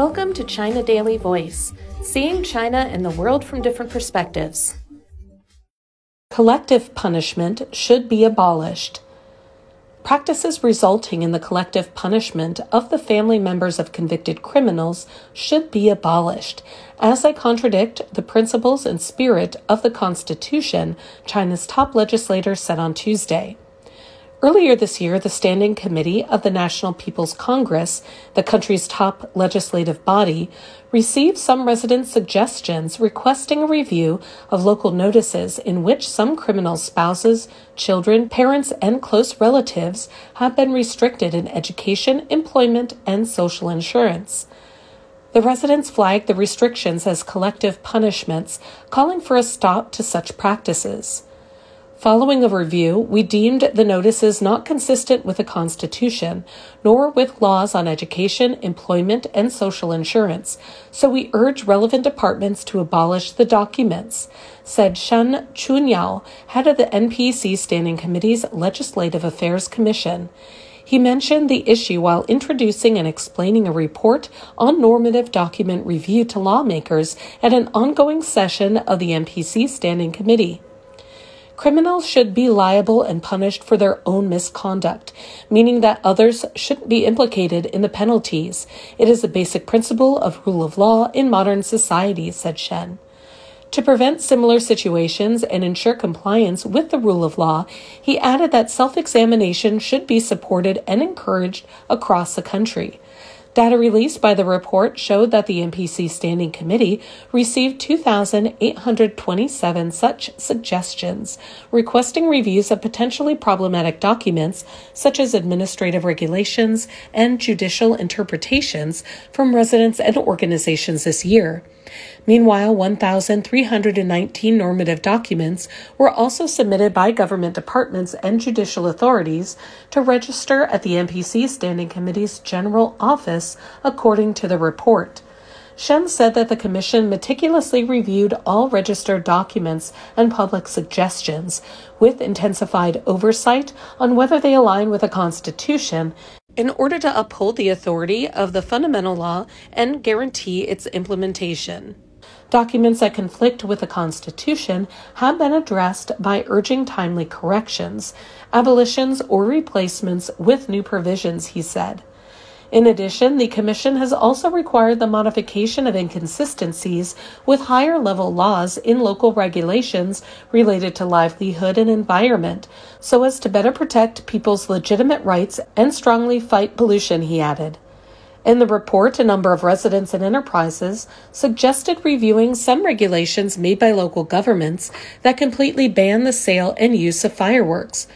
Welcome to China Daily Voice, seeing China and the world from different perspectives. Collective punishment should be abolished. Practices resulting in the collective punishment of the family members of convicted criminals should be abolished, as they contradict the principles and spirit of the Constitution, China's top legislator said on Tuesday. Earlier this year, the Standing Committee of the National People's Congress, the country's top legislative body, received some resident suggestions requesting a review of local notices in which some criminal spouses, children, parents, and close relatives have been restricted in education, employment, and social insurance. The residents flagged the restrictions as collective punishments, calling for a stop to such practices. Following a review, we deemed the notices not consistent with the Constitution, nor with laws on education, employment, and social insurance, so we urge relevant departments to abolish the documents, said Shen Chunyao, head of the NPC Standing Committee's Legislative Affairs Commission. He mentioned the issue while introducing and explaining a report on normative document review to lawmakers at an ongoing session of the NPC Standing Committee. Criminals should be liable and punished for their own misconduct, meaning that others shouldn't be implicated in the penalties. It is a basic principle of rule of law in modern society, said Shen. To prevent similar situations and ensure compliance with the rule of law, he added that self examination should be supported and encouraged across the country. Data released by the report showed that the NPC Standing Committee received 2,827 such suggestions, requesting reviews of potentially problematic documents such as administrative regulations and judicial interpretations from residents and organizations this year. Meanwhile, 1,319 normative documents were also submitted by government departments and judicial authorities to register at the NPC Standing Committee's General Office, according to the report. Shen said that the Commission meticulously reviewed all registered documents and public suggestions, with intensified oversight on whether they align with the Constitution in order to uphold the authority of the fundamental law and guarantee its implementation. Documents that conflict with the Constitution have been addressed by urging timely corrections, abolitions, or replacements with new provisions, he said. In addition, the Commission has also required the modification of inconsistencies with higher level laws in local regulations related to livelihood and environment, so as to better protect people's legitimate rights and strongly fight pollution, he added. In the report, a number of residents and enterprises suggested reviewing some regulations made by local governments that completely ban the sale and use of fireworks,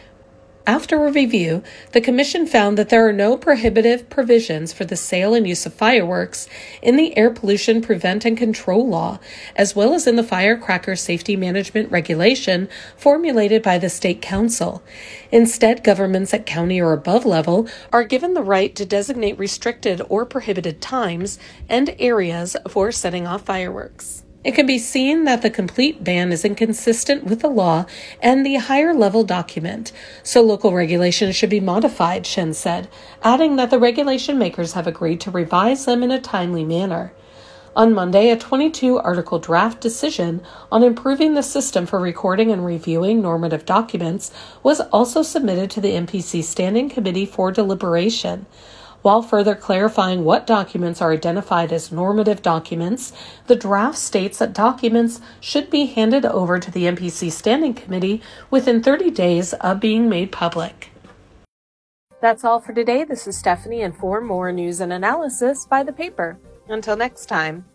after a review, the Commission found that there are no prohibitive provisions for the sale and use of fireworks in the Air Pollution Prevent and Control Law, as well as in the Firecracker Safety Management Regulation formulated by the State Council. Instead, governments at county or above level are given the right to designate restricted or prohibited times and areas for setting off fireworks. It can be seen that the complete ban is inconsistent with the law and the higher level document, so local regulations should be modified, Shen said, adding that the regulation makers have agreed to revise them in a timely manner. On Monday, a 22 article draft decision on improving the system for recording and reviewing normative documents was also submitted to the NPC Standing Committee for deliberation. While further clarifying what documents are identified as normative documents, the draft states that documents should be handed over to the NPC Standing Committee within 30 days of being made public. That's all for today. This is Stephanie, and for more news and analysis, buy the paper. Until next time.